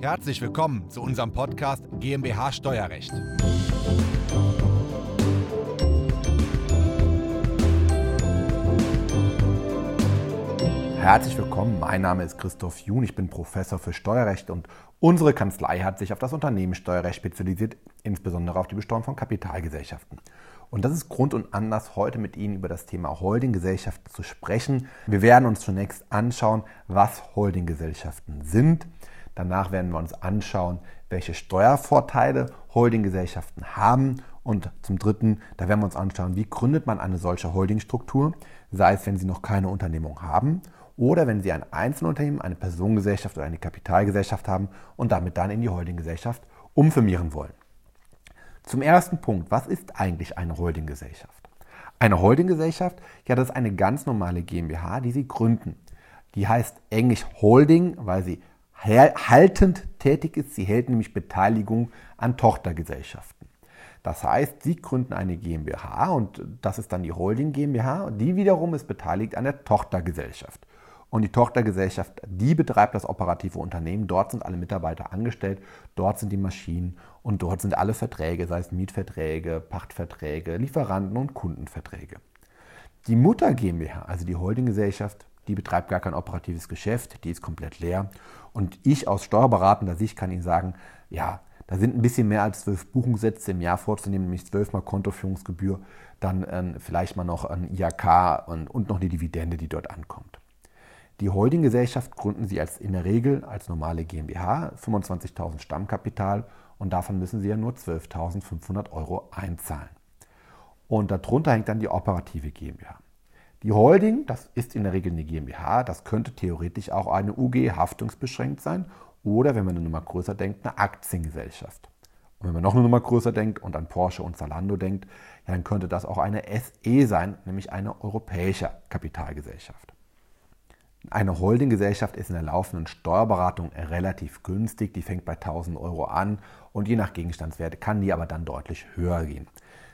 Herzlich willkommen zu unserem Podcast GmbH Steuerrecht. Herzlich willkommen, mein Name ist Christoph Jun, ich bin Professor für Steuerrecht und unsere Kanzlei hat sich auf das Unternehmenssteuerrecht spezialisiert, insbesondere auf die Besteuerung von Kapitalgesellschaften. Und das ist Grund und Anlass, heute mit Ihnen über das Thema Holdinggesellschaften zu sprechen. Wir werden uns zunächst anschauen, was Holdinggesellschaften sind. Danach werden wir uns anschauen, welche Steuervorteile Holdinggesellschaften haben. Und zum Dritten, da werden wir uns anschauen, wie gründet man eine solche Holdingstruktur, sei es, wenn Sie noch keine Unternehmung haben oder wenn Sie ein Einzelunternehmen, eine Personengesellschaft oder eine Kapitalgesellschaft haben und damit dann in die Holdinggesellschaft umfirmieren wollen. Zum ersten Punkt, was ist eigentlich eine Holdinggesellschaft? Eine Holdinggesellschaft, ja, das ist eine ganz normale GmbH, die Sie gründen. Die heißt englisch Holding, weil sie haltend tätig ist. Sie hält nämlich Beteiligung an Tochtergesellschaften. Das heißt, Sie gründen eine GmbH und das ist dann die Holding GmbH. Die wiederum ist beteiligt an der Tochtergesellschaft. Und die Tochtergesellschaft, die betreibt das operative Unternehmen. Dort sind alle Mitarbeiter angestellt, dort sind die Maschinen und dort sind alle Verträge, sei es Mietverträge, Pachtverträge, Lieferanten- und Kundenverträge. Die Mutter GmbH, also die Holdinggesellschaft, die betreibt gar kein operatives Geschäft, die ist komplett leer. Und ich aus steuerberatender Sicht kann Ihnen sagen, ja, da sind ein bisschen mehr als zwölf Buchungssätze im Jahr vorzunehmen, nämlich zwölfmal Kontoführungsgebühr, dann äh, vielleicht mal noch ein IAK und, und noch die Dividende, die dort ankommt. Die Holdinggesellschaft gründen Sie als in der Regel als normale GmbH, 25.000 Stammkapital und davon müssen Sie ja nur 12.500 Euro einzahlen. Und darunter hängt dann die operative GmbH. Die Holding, das ist in der Regel eine GmbH, das könnte theoretisch auch eine UG haftungsbeschränkt sein oder, wenn man eine Nummer größer denkt, eine Aktiengesellschaft. Und wenn man noch eine Nummer größer denkt und an Porsche und Zalando denkt, ja, dann könnte das auch eine SE sein, nämlich eine europäische Kapitalgesellschaft. Eine Holdinggesellschaft ist in der laufenden Steuerberatung relativ günstig. Die fängt bei 1000 Euro an und je nach Gegenstandswert kann die aber dann deutlich höher gehen.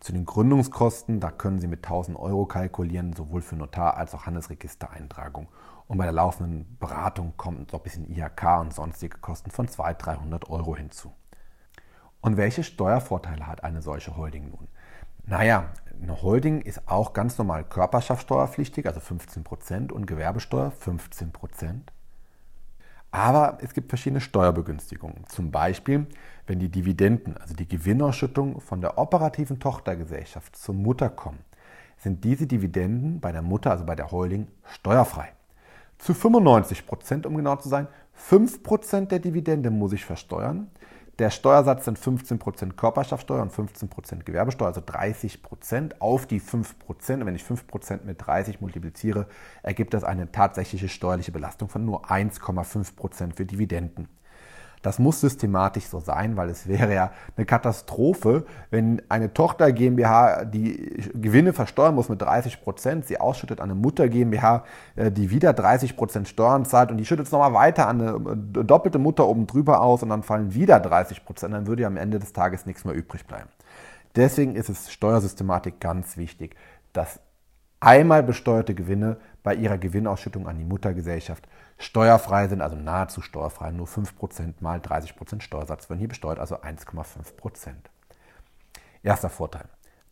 Zu den Gründungskosten, da können Sie mit 1000 Euro kalkulieren, sowohl für Notar- als auch Handelsregistereintragung. Und bei der laufenden Beratung kommt noch ein bisschen IHK und sonstige Kosten von 200, 300 Euro hinzu. Und welche Steuervorteile hat eine solche Holding nun? Naja, eine Holding ist auch ganz normal Körperschaftssteuerpflichtig, also 15% und Gewerbesteuer 15%. Aber es gibt verschiedene Steuerbegünstigungen. Zum Beispiel, wenn die Dividenden, also die Gewinnausschüttung von der operativen Tochtergesellschaft zur Mutter kommen, sind diese Dividenden bei der Mutter, also bei der Holding, steuerfrei. Zu 95% um genau zu sein, 5% der Dividende muss ich versteuern. Der Steuersatz sind 15% Körperschaftssteuer und 15% Gewerbesteuer, also 30% auf die 5%. Und wenn ich 5% mit 30 multipliziere, ergibt das eine tatsächliche steuerliche Belastung von nur 1,5% für Dividenden. Das muss systematisch so sein, weil es wäre ja eine Katastrophe, wenn eine Tochter GmbH die Gewinne versteuern muss mit 30 Prozent, sie ausschüttet an eine Mutter GmbH, äh, die wieder 30 Prozent Steuern zahlt und die schüttet es nochmal weiter an eine äh, doppelte Mutter oben drüber aus und dann fallen wieder 30 Prozent, dann würde ja am Ende des Tages nichts mehr übrig bleiben. Deswegen ist es Steuersystematik ganz wichtig, dass einmal besteuerte Gewinne bei ihrer Gewinnausschüttung an die Muttergesellschaft steuerfrei sind, also nahezu steuerfrei, nur 5% mal 30% Steuersatz werden hier besteuert, also 1,5%. Erster Vorteil.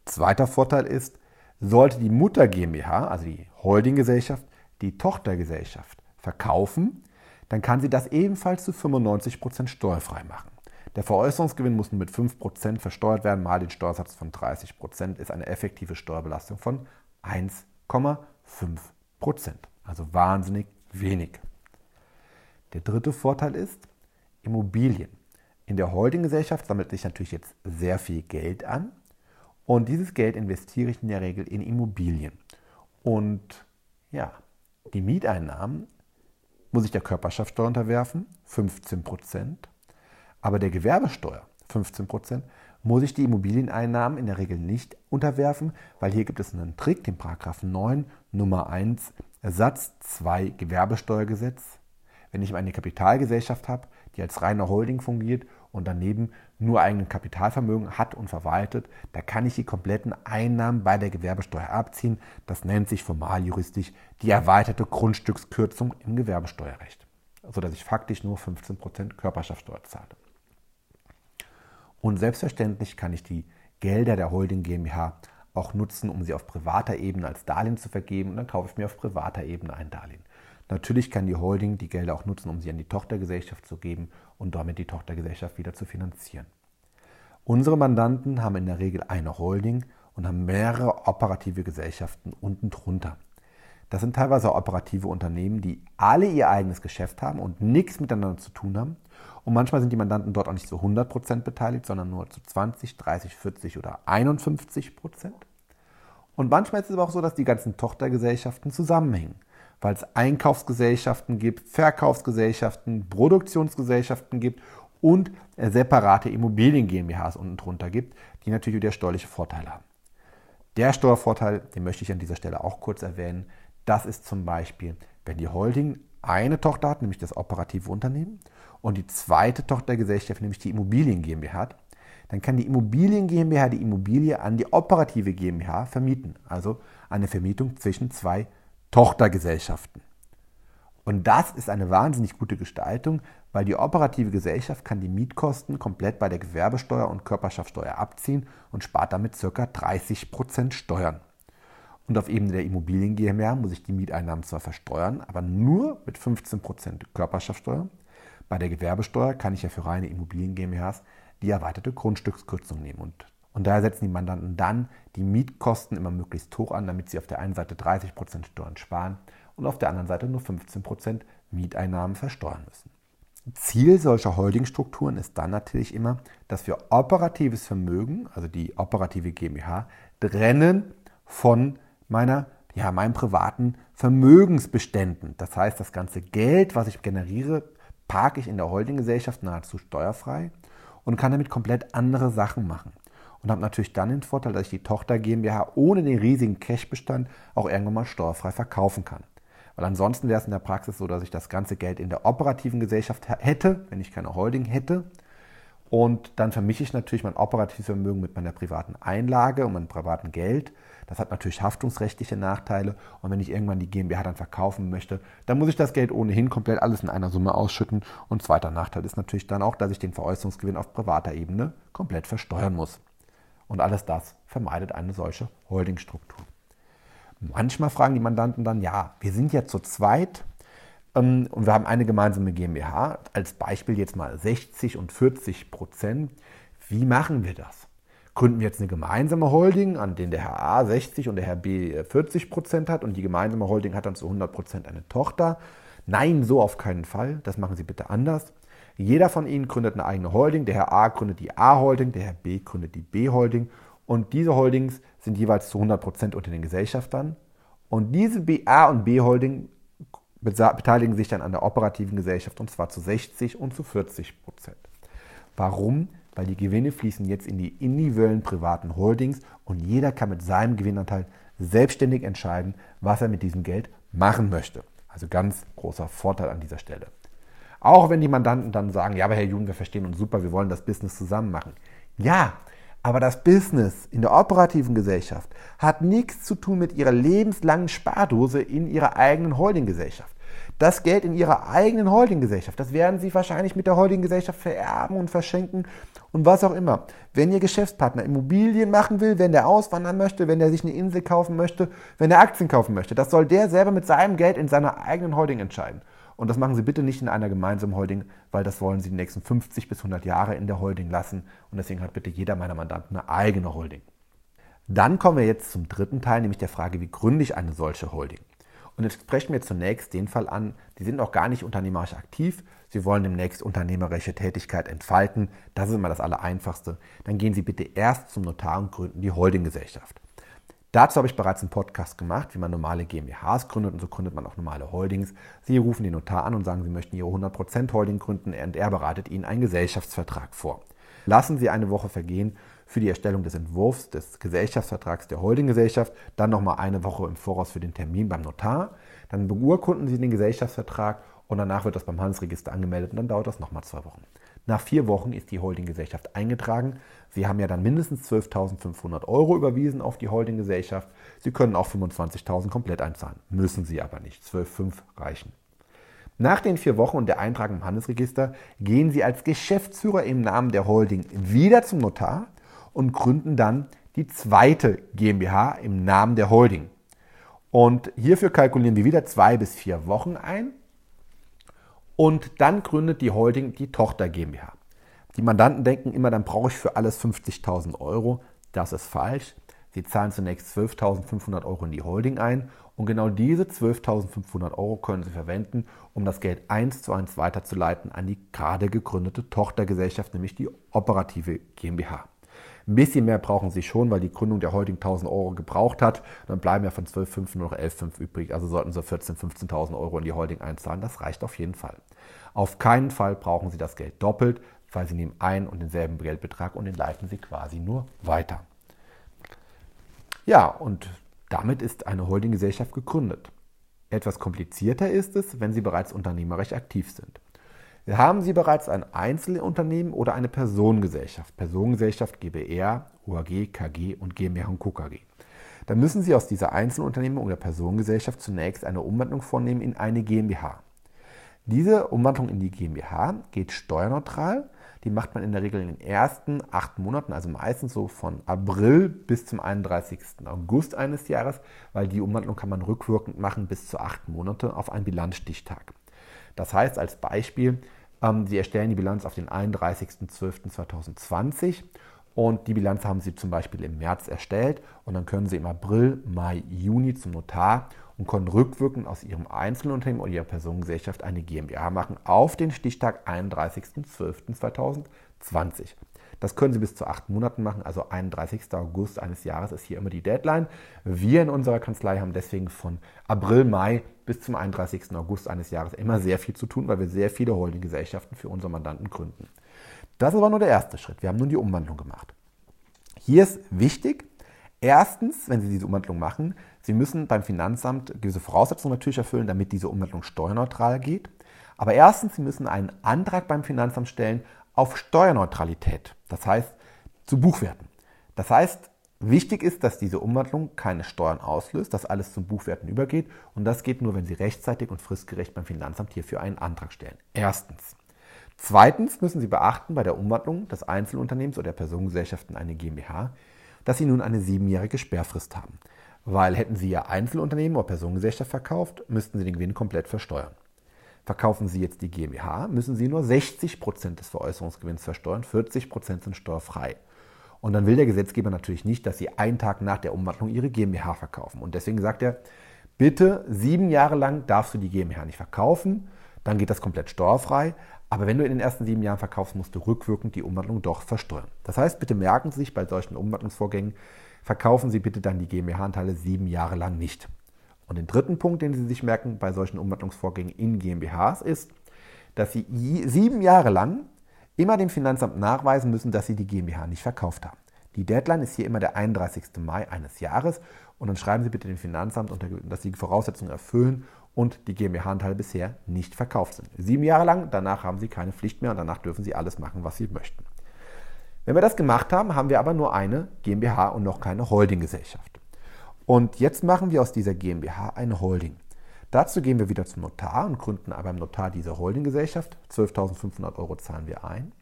Zweiter Vorteil ist, sollte die Mutter GmbH, also die Holdinggesellschaft, die Tochtergesellschaft verkaufen, dann kann sie das ebenfalls zu 95% steuerfrei machen. Der Veräußerungsgewinn muss nur mit 5% versteuert werden, mal den Steuersatz von 30% ist eine effektive Steuerbelastung von 1,5%. Prozent. Also wahnsinnig wenig. Der dritte Vorteil ist Immobilien. In der Holdinggesellschaft sammelt sich natürlich jetzt sehr viel Geld an und dieses Geld investiere ich in der Regel in Immobilien. Und ja, die Mieteinnahmen muss ich der Körperschaftssteuer unterwerfen, 15 Prozent, aber der Gewerbesteuer, 15 Prozent, muss ich die Immobilieneinnahmen in der Regel nicht unterwerfen, weil hier gibt es einen Trick, den Paragraph 9 Nummer 1 Satz 2 Gewerbesteuergesetz. Wenn ich eine Kapitalgesellschaft habe, die als reine Holding fungiert und daneben nur eigenes Kapitalvermögen hat und verwaltet, da kann ich die kompletten Einnahmen bei der Gewerbesteuer abziehen. Das nennt sich formal juristisch die erweiterte Grundstückskürzung im Gewerbesteuerrecht. sodass ich faktisch nur 15% Körperschaftssteuer zahle. Und selbstverständlich kann ich die Gelder der Holding GmbH auch nutzen, um sie auf privater Ebene als Darlehen zu vergeben und dann kaufe ich mir auf privater Ebene ein Darlehen. Natürlich kann die Holding die Gelder auch nutzen, um sie an die Tochtergesellschaft zu geben und damit die Tochtergesellschaft wieder zu finanzieren. Unsere Mandanten haben in der Regel eine Holding und haben mehrere operative Gesellschaften unten drunter. Das sind teilweise operative Unternehmen, die alle ihr eigenes Geschäft haben und nichts miteinander zu tun haben. Und manchmal sind die Mandanten dort auch nicht zu 100% beteiligt, sondern nur zu 20, 30, 40 oder 51%. Und manchmal ist es aber auch so, dass die ganzen Tochtergesellschaften zusammenhängen, weil es Einkaufsgesellschaften gibt, Verkaufsgesellschaften, Produktionsgesellschaften gibt und separate Immobilien GmbHs unten drunter gibt, die natürlich wieder steuerliche Vorteile haben. Der Steuervorteil, den möchte ich an dieser Stelle auch kurz erwähnen, das ist zum Beispiel, wenn die Holding eine Tochter hat, nämlich das operative Unternehmen, und die zweite Tochtergesellschaft, nämlich die Immobilien GmbH dann kann die Immobilien GmbH die Immobilie an die operative GmbH vermieten. Also eine Vermietung zwischen zwei Tochtergesellschaften. Und das ist eine wahnsinnig gute Gestaltung, weil die operative Gesellschaft kann die Mietkosten komplett bei der Gewerbesteuer und Körperschaftssteuer abziehen und spart damit ca. 30% Steuern. Und auf Ebene der Immobilien GmbH muss ich die Mieteinnahmen zwar versteuern, aber nur mit 15% Körperschaftssteuer. Bei der Gewerbesteuer kann ich ja für reine Immobilien GmbHs die erweiterte Grundstückskürzung nehmen. Und, und daher setzen die Mandanten dann die Mietkosten immer möglichst hoch an, damit sie auf der einen Seite 30% Steuern sparen und auf der anderen Seite nur 15% Mieteinnahmen versteuern müssen. Ziel solcher Holdingstrukturen ist dann natürlich immer, dass wir operatives Vermögen, also die operative GmbH, trennen von meiner, ja, meinen privaten Vermögensbeständen. Das heißt, das ganze Geld, was ich generiere, parke ich in der Holdinggesellschaft nahezu steuerfrei und kann damit komplett andere Sachen machen. Und habe natürlich dann den Vorteil, dass ich die Tochter GmbH ohne den riesigen Cashbestand auch irgendwann mal steuerfrei verkaufen kann. Weil ansonsten wäre es in der Praxis so, dass ich das ganze Geld in der operativen Gesellschaft hätte, wenn ich keine Holding hätte. Und dann vermische ich natürlich mein operatives Vermögen mit meiner privaten Einlage und meinem privaten Geld. Das hat natürlich haftungsrechtliche Nachteile. Und wenn ich irgendwann die GmbH dann verkaufen möchte, dann muss ich das Geld ohnehin komplett alles in einer Summe ausschütten. Und zweiter Nachteil ist natürlich dann auch, dass ich den Veräußerungsgewinn auf privater Ebene komplett versteuern muss. Und alles das vermeidet eine solche Holdingstruktur. Manchmal fragen die Mandanten dann, ja, wir sind ja zu zweit und wir haben eine gemeinsame GmbH, als Beispiel jetzt mal 60 und 40 Prozent. Wie machen wir das? Gründen wir jetzt eine gemeinsame Holding, an der der Herr A 60 und der Herr B 40 Prozent hat und die gemeinsame Holding hat dann zu 100 Prozent eine Tochter? Nein, so auf keinen Fall. Das machen Sie bitte anders. Jeder von Ihnen gründet eine eigene Holding. Der Herr A gründet die A-Holding, der Herr B gründet die B-Holding. Und diese Holdings sind jeweils zu 100 Prozent unter den Gesellschaftern. Und diese A- und B-Holding beteiligen sich dann an der operativen Gesellschaft und zwar zu 60 und zu 40 Prozent. Warum? Weil die Gewinne fließen jetzt in die individuellen privaten Holdings und jeder kann mit seinem Gewinnanteil selbstständig entscheiden, was er mit diesem Geld machen möchte. Also ganz großer Vorteil an dieser Stelle. Auch wenn die Mandanten dann sagen, ja, aber Herr Jung, wir verstehen uns super, wir wollen das Business zusammen machen. Ja, aber das Business in der operativen Gesellschaft hat nichts zu tun mit ihrer lebenslangen Spardose in ihrer eigenen Holdinggesellschaft. Das Geld in ihrer eigenen Holdinggesellschaft, das werden sie wahrscheinlich mit der Holdinggesellschaft vererben und verschenken und was auch immer. Wenn ihr Geschäftspartner Immobilien machen will, wenn der auswandern möchte, wenn der sich eine Insel kaufen möchte, wenn er Aktien kaufen möchte, das soll der selber mit seinem Geld in seiner eigenen Holding entscheiden. Und das machen Sie bitte nicht in einer gemeinsamen Holding, weil das wollen Sie die nächsten 50 bis 100 Jahre in der Holding lassen. Und deswegen hat bitte jeder meiner Mandanten eine eigene Holding. Dann kommen wir jetzt zum dritten Teil, nämlich der Frage, wie gründe ich eine solche Holding? Und jetzt sprechen wir zunächst den Fall an, die sind noch gar nicht unternehmerisch aktiv, sie wollen demnächst unternehmerische Tätigkeit entfalten, das ist immer das Allereinfachste. Dann gehen Sie bitte erst zum Notar und gründen die Holdinggesellschaft. Dazu habe ich bereits einen Podcast gemacht, wie man normale GmbHs gründet und so gründet man auch normale Holdings. Sie rufen den Notar an und sagen, Sie möchten Ihre 100% Holding gründen und er bereitet Ihnen einen Gesellschaftsvertrag vor. Lassen Sie eine Woche vergehen für die Erstellung des Entwurfs des Gesellschaftsvertrags der Holdinggesellschaft, dann nochmal eine Woche im Voraus für den Termin beim Notar. Dann beurkunden Sie den Gesellschaftsvertrag und danach wird das beim Handelsregister angemeldet und dann dauert das nochmal zwei Wochen. Nach vier Wochen ist die Holdinggesellschaft eingetragen. Sie haben ja dann mindestens 12.500 Euro überwiesen auf die Holdinggesellschaft. Sie können auch 25.000 komplett einzahlen. Müssen Sie aber nicht. 12,5 reichen. Nach den vier Wochen und der Eintragung im Handelsregister gehen Sie als Geschäftsführer im Namen der Holding wieder zum Notar und gründen dann die zweite GmbH im Namen der Holding. Und hierfür kalkulieren wir wieder zwei bis vier Wochen ein. Und dann gründet die Holding die Tochter GmbH. Die Mandanten denken immer, dann brauche ich für alles 50.000 Euro. Das ist falsch. Sie zahlen zunächst 12.500 Euro in die Holding ein und genau diese 12.500 Euro können Sie verwenden, um das Geld eins zu eins weiterzuleiten an die gerade gegründete Tochtergesellschaft, nämlich die operative GmbH. Ein bisschen mehr brauchen Sie schon, weil die Gründung der Holding 1.000 Euro gebraucht hat. Dann bleiben ja von 12.500 noch 11.500 übrig. Also sollten Sie 14.000, 15.000 Euro in die Holding einzahlen. Das reicht auf jeden Fall. Auf keinen Fall brauchen Sie das Geld doppelt, weil Sie nehmen einen und denselben Geldbetrag und den leiten Sie quasi nur weiter. Ja, und damit ist eine Holdinggesellschaft gegründet. Etwas komplizierter ist es, wenn Sie bereits unternehmerisch aktiv sind. Haben Sie bereits ein Einzelunternehmen oder eine Personengesellschaft, Personengesellschaft GbR, UAG, KG und GmbH und Co. KG, dann müssen Sie aus dieser Einzelunternehmen oder Personengesellschaft zunächst eine Umwandlung vornehmen in eine GmbH. Diese Umwandlung in die GmbH geht steuerneutral die macht man in der Regel in den ersten acht Monaten, also meistens so von April bis zum 31. August eines Jahres, weil die Umwandlung kann man rückwirkend machen bis zu acht Monate auf einen Bilanzstichtag. Das heißt als Beispiel, ähm, Sie erstellen die Bilanz auf den 31.12.2020 und die Bilanz haben Sie zum Beispiel im März erstellt und dann können Sie im April, Mai, Juni zum Notar und können rückwirkend aus Ihrem Einzelunternehmen oder Ihrer Personengesellschaft eine GmbH machen auf den Stichtag 31.12.2020. Das können Sie bis zu acht Monaten machen, also 31. August eines Jahres ist hier immer die Deadline. Wir in unserer Kanzlei haben deswegen von April, Mai bis zum 31. August eines Jahres immer sehr viel zu tun, weil wir sehr viele Holdinggesellschaften für unsere Mandanten gründen. Das ist aber nur der erste Schritt. Wir haben nun die Umwandlung gemacht. Hier ist wichtig, erstens, wenn Sie diese Umwandlung machen, Sie müssen beim Finanzamt gewisse Voraussetzungen natürlich erfüllen, damit diese Umwandlung steuerneutral geht. Aber erstens, Sie müssen einen Antrag beim Finanzamt stellen auf Steuerneutralität, das heißt zu Buchwerten. Das heißt, wichtig ist, dass diese Umwandlung keine Steuern auslöst, dass alles zum Buchwerten übergeht und das geht nur, wenn Sie rechtzeitig und fristgerecht beim Finanzamt hierfür einen Antrag stellen. Erstens. Zweitens müssen Sie beachten bei der Umwandlung des Einzelunternehmens oder der Personengesellschaft in eine GmbH, dass Sie nun eine siebenjährige Sperrfrist haben. Weil hätten Sie Ihr Einzelunternehmen oder Personengesellschaft verkauft, müssten Sie den Gewinn komplett versteuern. Verkaufen Sie jetzt die GmbH, müssen Sie nur 60 Prozent des Veräußerungsgewinns versteuern, 40 Prozent sind steuerfrei. Und dann will der Gesetzgeber natürlich nicht, dass Sie einen Tag nach der Umwandlung Ihre GmbH verkaufen. Und deswegen sagt er, bitte sieben Jahre lang darfst du die GmbH nicht verkaufen, dann geht das komplett steuerfrei. Aber wenn du in den ersten sieben Jahren verkaufst, musst du rückwirkend die Umwandlung doch versteuern. Das heißt, bitte merken Sie sich bei solchen Umwandlungsvorgängen, verkaufen Sie bitte dann die GmbH-Anteile sieben Jahre lang nicht. Und den dritten Punkt, den Sie sich merken bei solchen Umwandlungsvorgängen in GmbHs, ist, dass Sie sieben Jahre lang immer dem Finanzamt nachweisen müssen, dass Sie die GmbH nicht verkauft haben. Die Deadline ist hier immer der 31. Mai eines Jahres und dann schreiben Sie bitte dem Finanzamt, dass Sie die Voraussetzungen erfüllen und die GmbH-Anteile bisher nicht verkauft sind. Sieben Jahre lang, danach haben Sie keine Pflicht mehr und danach dürfen Sie alles machen, was Sie möchten. Wenn wir das gemacht haben, haben wir aber nur eine GmbH und noch keine Holdinggesellschaft. Und jetzt machen wir aus dieser GmbH eine Holding. Dazu gehen wir wieder zum Notar und gründen beim Notar diese Holdinggesellschaft. 12.500 Euro zahlen wir ein.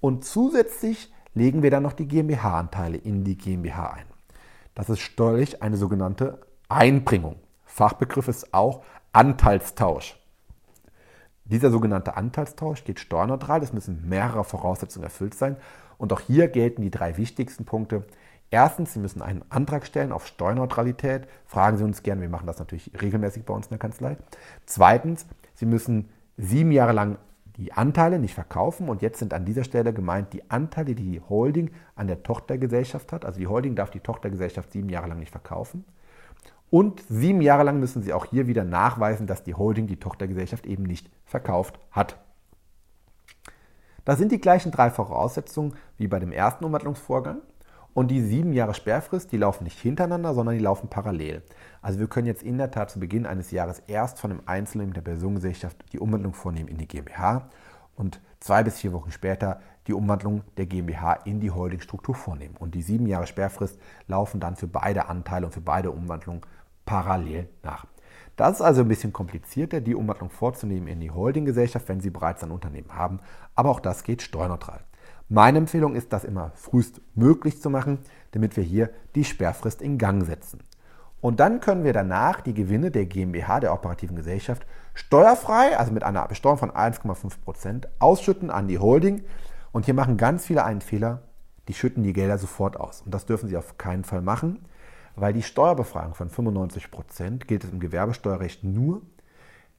Und zusätzlich legen wir dann noch die GmbH-Anteile in die GmbH ein. Das ist steuerlich eine sogenannte Einbringung. Fachbegriff ist auch Anteilstausch. Dieser sogenannte Anteilstausch geht steuerneutral. Es müssen mehrere Voraussetzungen erfüllt sein. Und auch hier gelten die drei wichtigsten Punkte. Erstens, Sie müssen einen Antrag stellen auf Steuerneutralität. Fragen Sie uns gerne, wir machen das natürlich regelmäßig bei uns in der Kanzlei. Zweitens, Sie müssen sieben Jahre lang die Anteile nicht verkaufen. Und jetzt sind an dieser Stelle gemeint die Anteile, die die Holding an der Tochtergesellschaft hat. Also die Holding darf die Tochtergesellschaft sieben Jahre lang nicht verkaufen. Und sieben Jahre lang müssen Sie auch hier wieder nachweisen, dass die Holding die Tochtergesellschaft eben nicht verkauft hat. Das sind die gleichen drei Voraussetzungen wie bei dem ersten Umwandlungsvorgang. Und die sieben Jahre Sperrfrist, die laufen nicht hintereinander, sondern die laufen parallel. Also wir können jetzt in der Tat zu Beginn eines Jahres erst von einem Einzelnen der Personengesellschaft die Umwandlung vornehmen in die GmbH und zwei bis vier Wochen später die Umwandlung der GmbH in die Holdingstruktur vornehmen. Und die sieben Jahre Sperrfrist laufen dann für beide Anteile und für beide Umwandlungen parallel nach. Das ist also ein bisschen komplizierter, die Umwandlung vorzunehmen in die Holdinggesellschaft, wenn Sie bereits ein Unternehmen haben. Aber auch das geht steuerneutral. Meine Empfehlung ist, das immer frühest möglich zu machen, damit wir hier die Sperrfrist in Gang setzen. Und dann können wir danach die Gewinne der GmbH, der operativen Gesellschaft, steuerfrei, also mit einer Besteuerung von 1,5%, Prozent, ausschütten an die Holding. Und hier machen ganz viele einen Fehler, die schütten die Gelder sofort aus. Und das dürfen sie auf keinen Fall machen weil die Steuerbefreiung von 95 Prozent gilt es im Gewerbesteuerrecht nur,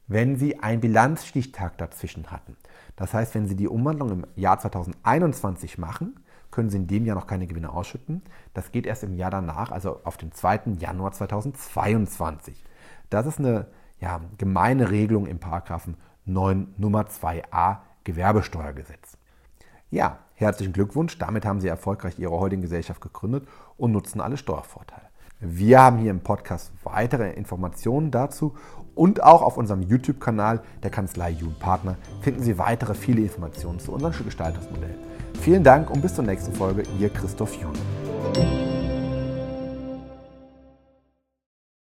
wenn Sie einen Bilanzstichtag dazwischen hatten. Das heißt, wenn Sie die Umwandlung im Jahr 2021 machen, können Sie in dem Jahr noch keine Gewinne ausschütten. Das geht erst im Jahr danach, also auf den 2. Januar 2022. Das ist eine ja, gemeine Regelung im Paragraphen 9 Nummer 2a Gewerbesteuergesetz. Ja, herzlichen Glückwunsch. Damit haben Sie erfolgreich Ihre heutige Gesellschaft gegründet und nutzen alle Steuervorteile. Wir haben hier im Podcast weitere Informationen dazu und auch auf unserem YouTube-Kanal der Kanzlei Jun finden Sie weitere viele Informationen zu unserem Gestaltungsmodell. Vielen Dank und bis zur nächsten Folge, Ihr Christoph Jun.